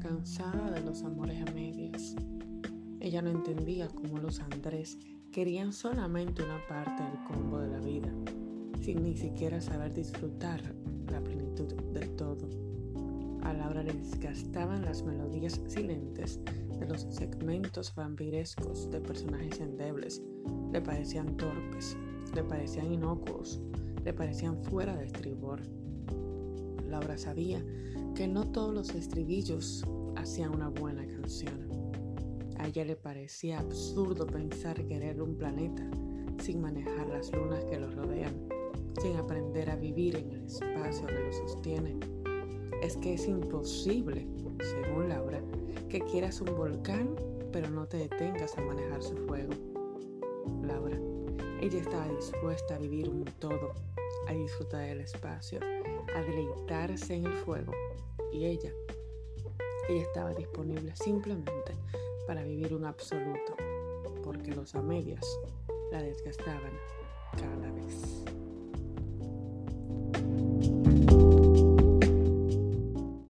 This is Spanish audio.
cansada de los amores a medias. Ella no entendía cómo los Andrés querían solamente una parte del combo de la vida, sin ni siquiera saber disfrutar la plenitud del todo. A Laura le desgastaban las melodías silentes de los segmentos vampirescos de personajes endebles. Le parecían torpes, le parecían inocuos, le parecían fuera de estribor. Laura sabía que no todos los estribillos hacían una buena canción. A ella le parecía absurdo pensar querer un planeta sin manejar las lunas que lo rodean, sin aprender a vivir en el espacio que lo sostiene. Es que es imposible, según Laura, que quieras un volcán pero no te detengas a manejar su fuego. Laura, ella estaba dispuesta a vivir un todo, a disfrutar del espacio, a deleitarse en el fuego. Y ella, ella estaba disponible simplemente para vivir un absoluto, porque los a medias la desgastaban cada vez